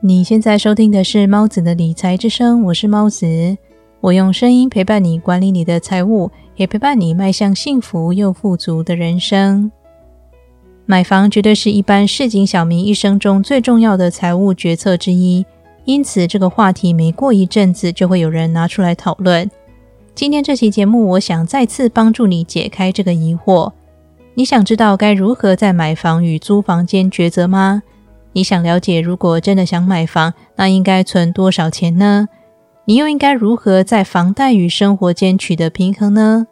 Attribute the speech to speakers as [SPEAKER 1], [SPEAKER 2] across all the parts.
[SPEAKER 1] 你现在收听的是猫子的理财之声，我是猫子，我用声音陪伴你管理你的财务，也陪伴你迈向幸福又富足的人生。买房绝对是一般市井小民一生中最重要的财务决策之一，因此这个话题每过一阵子就会有人拿出来讨论。今天这期节目，我想再次帮助你解开这个疑惑。你想知道该如何在买房与租房间抉择吗？你想了解，如果真的想买房，那应该存多少钱呢？你又应该如何在房贷与生活间取得平衡呢？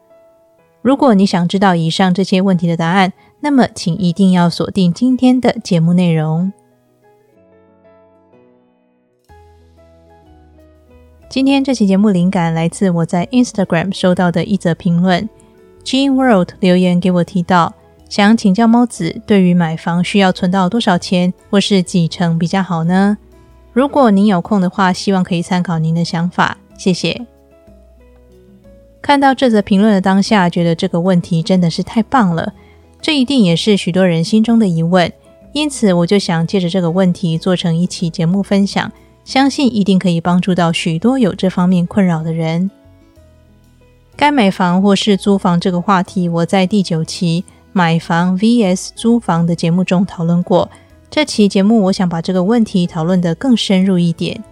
[SPEAKER 1] 如果你想知道以上这些问题的答案，那么请一定要锁定今天的节目内容。今天这期节目灵感来自我在 Instagram 收到的一则评论，G World 留言给我提到。想请教猫子，对于买房需要存到多少钱，或是几成比较好呢？如果您有空的话，希望可以参考您的想法，谢谢。看到这则评论的当下，觉得这个问题真的是太棒了，这一定也是许多人心中的疑问，因此我就想借着这个问题做成一期节目分享，相信一定可以帮助到许多有这方面困扰的人。该买房或是租房这个话题，我在第九期。买房 vs 租房的节目中讨论过，这期节目我想把这个问题讨论得更深入一点。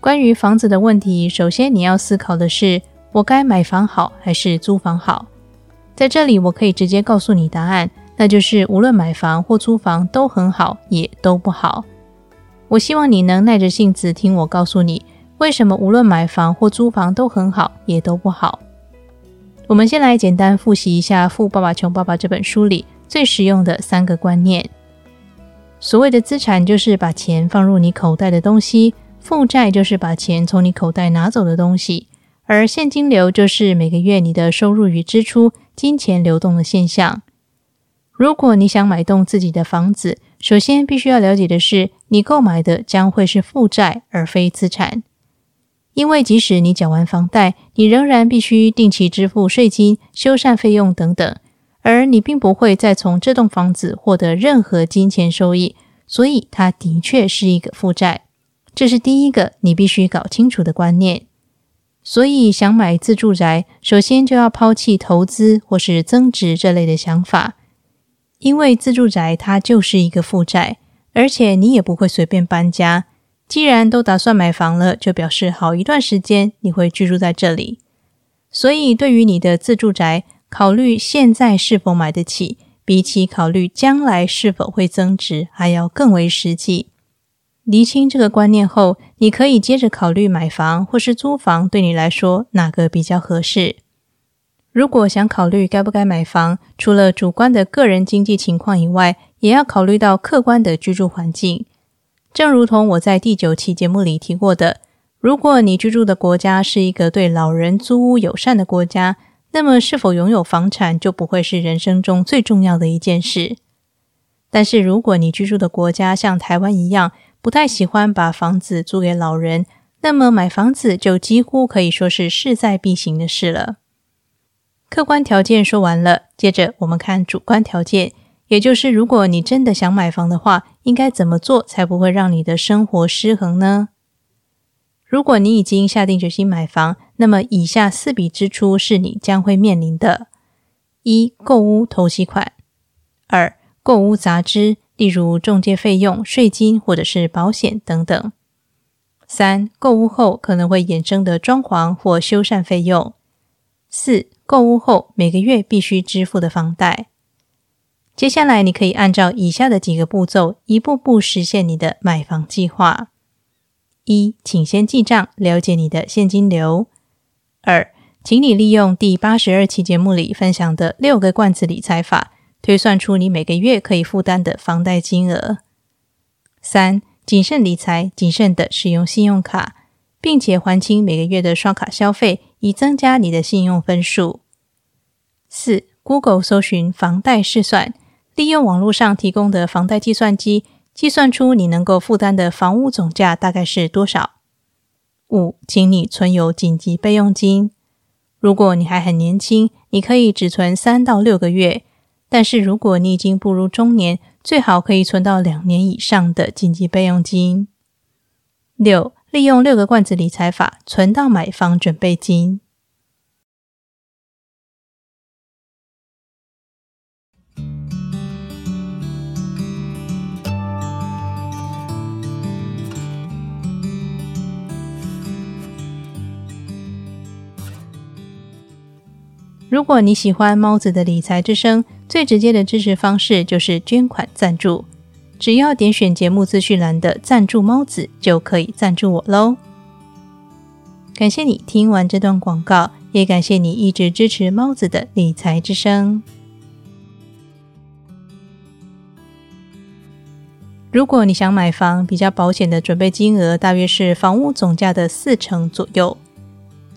[SPEAKER 1] 关于房子的问题，首先你要思考的是，我该买房好还是租房好？在这里，我可以直接告诉你答案，那就是无论买房或租房都很好，也都不好。我希望你能耐着性子听我告诉你，为什么无论买房或租房都很好，也都不好。我们先来简单复习一下《富爸爸穷爸爸》这本书里最实用的三个观念。所谓的资产就是把钱放入你口袋的东西，负债就是把钱从你口袋拿走的东西，而现金流就是每个月你的收入与支出、金钱流动的现象。如果你想买栋自己的房子，首先必须要了解的是，你购买的将会是负债而非资产。因为即使你缴完房贷，你仍然必须定期支付税金、修缮费用等等，而你并不会再从这栋房子获得任何金钱收益，所以它的确是一个负债。这是第一个你必须搞清楚的观念。所以，想买自住宅，首先就要抛弃投资或是增值这类的想法，因为自住宅它就是一个负债，而且你也不会随便搬家。既然都打算买房了，就表示好一段时间你会居住在这里。所以，对于你的自住宅，考虑现在是否买得起，比起考虑将来是否会增值，还要更为实际。厘清这个观念后，你可以接着考虑买房或是租房，对你来说哪个比较合适？如果想考虑该不该买房，除了主观的个人经济情况以外，也要考虑到客观的居住环境。正如同我在第九期节目里提过的，如果你居住的国家是一个对老人租屋友善的国家，那么是否拥有房产就不会是人生中最重要的一件事。但是，如果你居住的国家像台湾一样，不太喜欢把房子租给老人，那么买房子就几乎可以说是势在必行的事了。客观条件说完了，接着我们看主观条件。也就是，如果你真的想买房的话，应该怎么做才不会让你的生活失衡呢？如果你已经下定决心买房，那么以下四笔支出是你将会面临的：一、购屋投息款；二、购屋杂支，例如中介费用、税金或者是保险等等；三、购屋后可能会衍生的装潢或修缮费用；四、购屋后每个月必须支付的房贷。接下来，你可以按照以下的几个步骤，一步步实现你的买房计划：一，请先记账，了解你的现金流；二，请你利用第八十二期节目里分享的六个罐子理财法，推算出你每个月可以负担的房贷金额；三，谨慎理财，谨慎的使用信用卡，并且还清每个月的刷卡消费，以增加你的信用分数；四，Google 搜寻房贷试算。利用网络上提供的房贷计算机，计算出你能够负担的房屋总价大概是多少。五，请你存有紧急备用金。如果你还很年轻，你可以只存三到六个月；但是如果你已经步入中年，最好可以存到两年以上的紧急备用金。六，利用六个罐子理财法存到买房准备金。如果你喜欢猫子的理财之声，最直接的支持方式就是捐款赞助。只要点选节目资讯栏的赞助猫子，就可以赞助我喽。感谢你听完这段广告，也感谢你一直支持猫子的理财之声。如果你想买房，比较保险的准备金额大约是房屋总价的四成左右。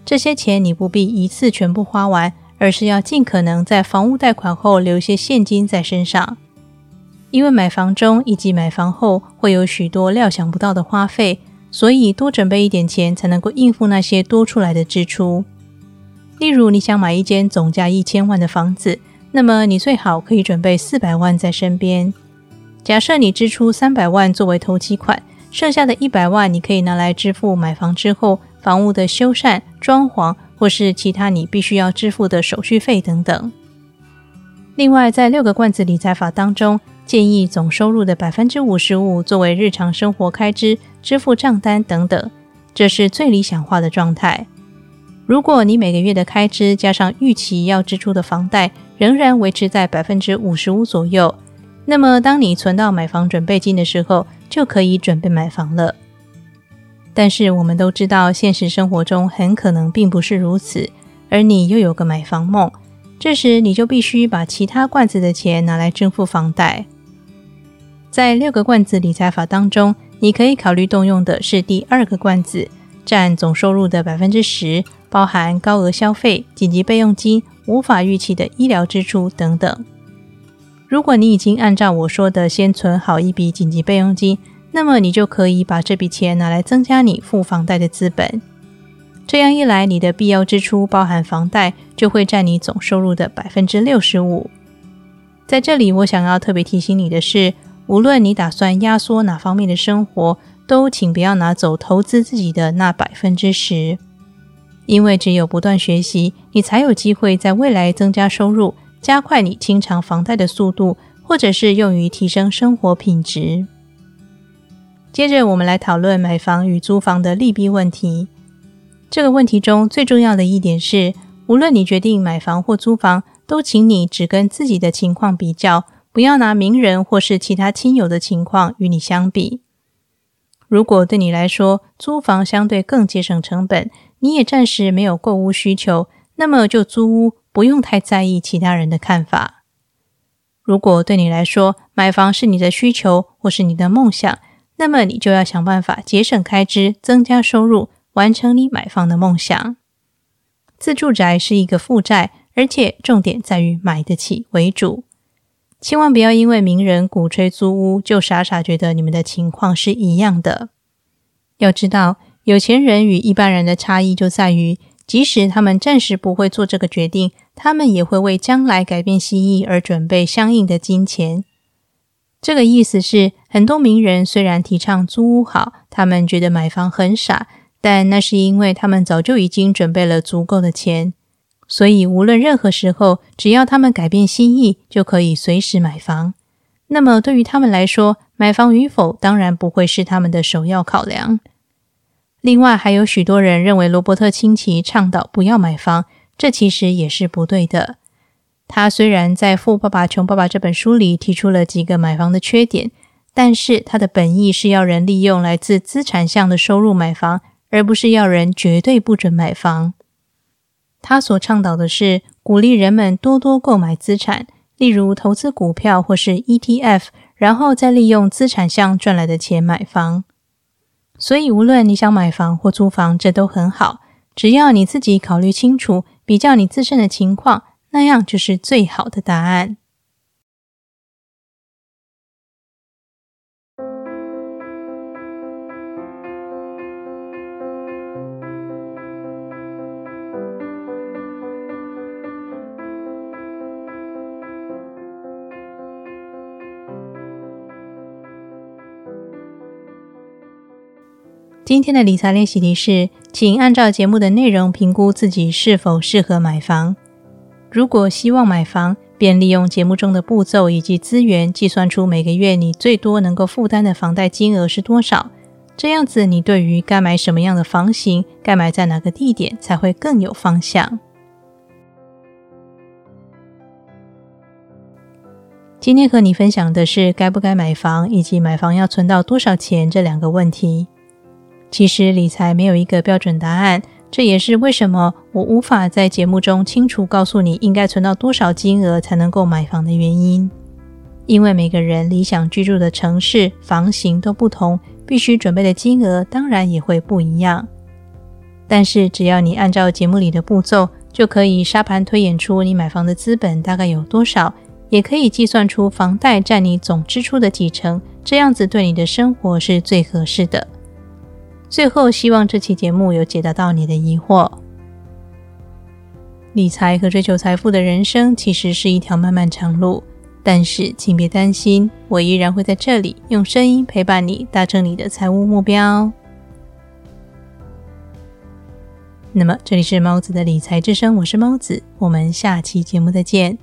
[SPEAKER 1] 这些钱你不必一次全部花完。而是要尽可能在房屋贷款后留一些现金在身上，因为买房中以及买房后会有许多料想不到的花费，所以多准备一点钱才能够应付那些多出来的支出。例如，你想买一间总价一千万的房子，那么你最好可以准备四百万在身边。假设你支出三百万作为投期款，剩下的一百万你可以拿来支付买房之后房屋的修缮、装潢。或是其他你必须要支付的手续费等等。另外，在六个罐子理财法当中，建议总收入的百分之五十五作为日常生活开支、支付账单等等，这是最理想化的状态。如果你每个月的开支加上预期要支出的房贷仍然维持在百分之五十五左右，那么当你存到买房准备金的时候，就可以准备买房了。但是我们都知道，现实生活中很可能并不是如此，而你又有个买房梦，这时你就必须把其他罐子的钱拿来支付房贷。在六个罐子理财法当中，你可以考虑动用的是第二个罐子，占总收入的百分之十，包含高额消费、紧急备用金、无法预期的医疗支出等等。如果你已经按照我说的先存好一笔紧急备用金，那么你就可以把这笔钱拿来增加你付房贷的资本，这样一来，你的必要支出包含房贷就会占你总收入的百分之六十五。在这里，我想要特别提醒你的是，无论你打算压缩哪方面的生活，都请不要拿走投资自己的那百分之十，因为只有不断学习，你才有机会在未来增加收入，加快你清偿房贷的速度，或者是用于提升生活品质。接着，我们来讨论买房与租房的利弊问题。这个问题中最重要的一点是，无论你决定买房或租房，都请你只跟自己的情况比较，不要拿名人或是其他亲友的情况与你相比。如果对你来说租房相对更节省成本，你也暂时没有购物需求，那么就租屋，不用太在意其他人的看法。如果对你来说买房是你的需求或是你的梦想，那么你就要想办法节省开支，增加收入，完成你买房的梦想。自住宅是一个负债，而且重点在于买得起为主。千万不要因为名人鼓吹租屋，就傻傻觉得你们的情况是一样的。要知道，有钱人与一般人的差异就在于，即使他们暂时不会做这个决定，他们也会为将来改变心意而准备相应的金钱。这个意思是，很多名人虽然提倡租屋好，他们觉得买房很傻，但那是因为他们早就已经准备了足够的钱，所以无论任何时候，只要他们改变心意，就可以随时买房。那么对于他们来说，买房与否当然不会是他们的首要考量。另外，还有许多人认为罗伯特清崎倡导不要买房，这其实也是不对的。他虽然在《富爸爸穷爸爸》这本书里提出了几个买房的缺点，但是他的本意是要人利用来自资产项的收入买房，而不是要人绝对不准买房。他所倡导的是鼓励人们多多购买资产，例如投资股票或是 ETF，然后再利用资产项赚来的钱买房。所以，无论你想买房或租房，这都很好，只要你自己考虑清楚，比较你自身的情况。那样就是最好的答案。今天的理财练习题是请按照节目的内容评估自己是否适合买房。如果希望买房，便利用节目中的步骤以及资源，计算出每个月你最多能够负担的房贷金额是多少。这样子，你对于该买什么样的房型，该买在哪个地点，才会更有方向。今天和你分享的是该不该买房，以及买房要存到多少钱这两个问题。其实理财没有一个标准答案，这也是为什么我无法在节目中清楚告诉你应该存到多少金额才能够买房的原因。因为每个人理想居住的城市房型都不同，必须准备的金额当然也会不一样。但是只要你按照节目里的步骤，就可以沙盘推演出你买房的资本大概有多少，也可以计算出房贷占你总支出的几成，这样子对你的生活是最合适的。最后，希望这期节目有解答到你的疑惑。理财和追求财富的人生其实是一条漫漫长路，但是请别担心，我依然会在这里用声音陪伴你，达成你的财务目标。那么，这里是猫子的理财之声，我是猫子，我们下期节目再见。